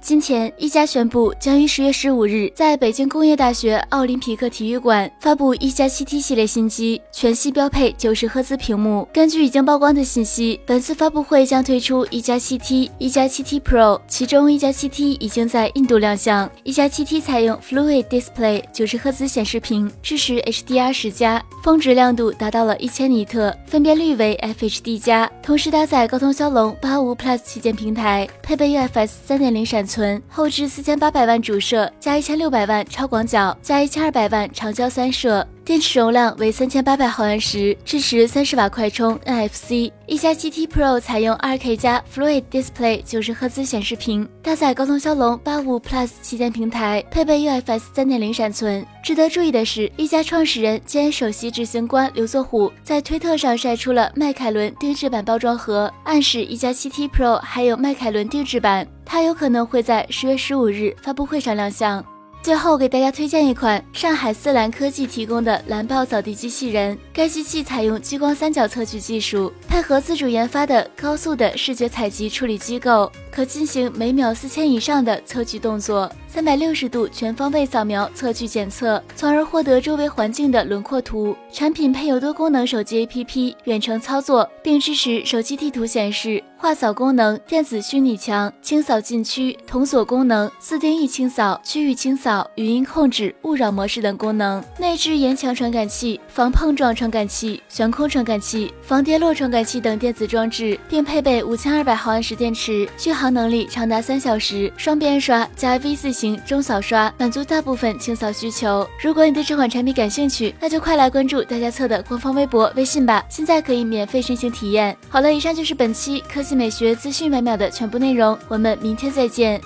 今天，一加宣布将于十月十五日在北京工业大学奥林匹克体育馆发布一加七 T 系列新机，全系标配九十赫兹屏幕。根据已经曝光的信息，本次发布会将推出一加七 T、一加七 T Pro，其中一加七 T 已经在印度亮相。一加七 T 采用 Fluid Display 九十赫兹显示屏，支持 HDR 十加，峰值亮度达到了一千尼特，分辨率为 FHD 加，同时搭载高通骁龙八五 Plus 旗舰平台，配备 UFS 三点零闪。存后置四千八百万主摄加一千六百万超广角加一千二百万长焦三摄，电池容量为三千八百毫安时，支持三十瓦快充 NFC。一加七 T Pro 采用二 K 加 Fluid Display 九十赫兹显示屏，搭载高通骁龙八五 Plus 旗舰平台，配备 UFS 三点零闪存。值得注意的是，一加创始人兼首席执行官刘作虎在推特上晒出了迈凯伦定制版包装盒，暗示一加七 T Pro 还有迈凯伦定制版。它有可能会在十月十五日发布会上亮相。最后给大家推荐一款上海思蓝科技提供的蓝豹扫地机器人，该机器采用激光三角测距技术，配合自主研发的高速的视觉采集处理机构，可进行每秒四千以上的测距动作。三百六十度全方位扫描测距检测，从而获得周围环境的轮廓图。产品配有多功能手机 APP 远程操作，并支持手机地图显示、画扫功能、电子虚拟墙、清扫禁区、同锁功能、自定义清扫、区域清扫、语音控制、勿扰模式等功能。内置沿墙传感器、防碰撞传感器、悬空传感器、防跌落传感器等电子装置，并配备五千二百毫安时电池，续航能力长达三小时。双边刷加 V 字。形中扫刷满足大部分清扫需求。如果你对这款产品感兴趣，那就快来关注大家测的官方微博、微信吧，现在可以免费申请体验。好了，以上就是本期科技美学资讯每秒的全部内容，我们明天再见。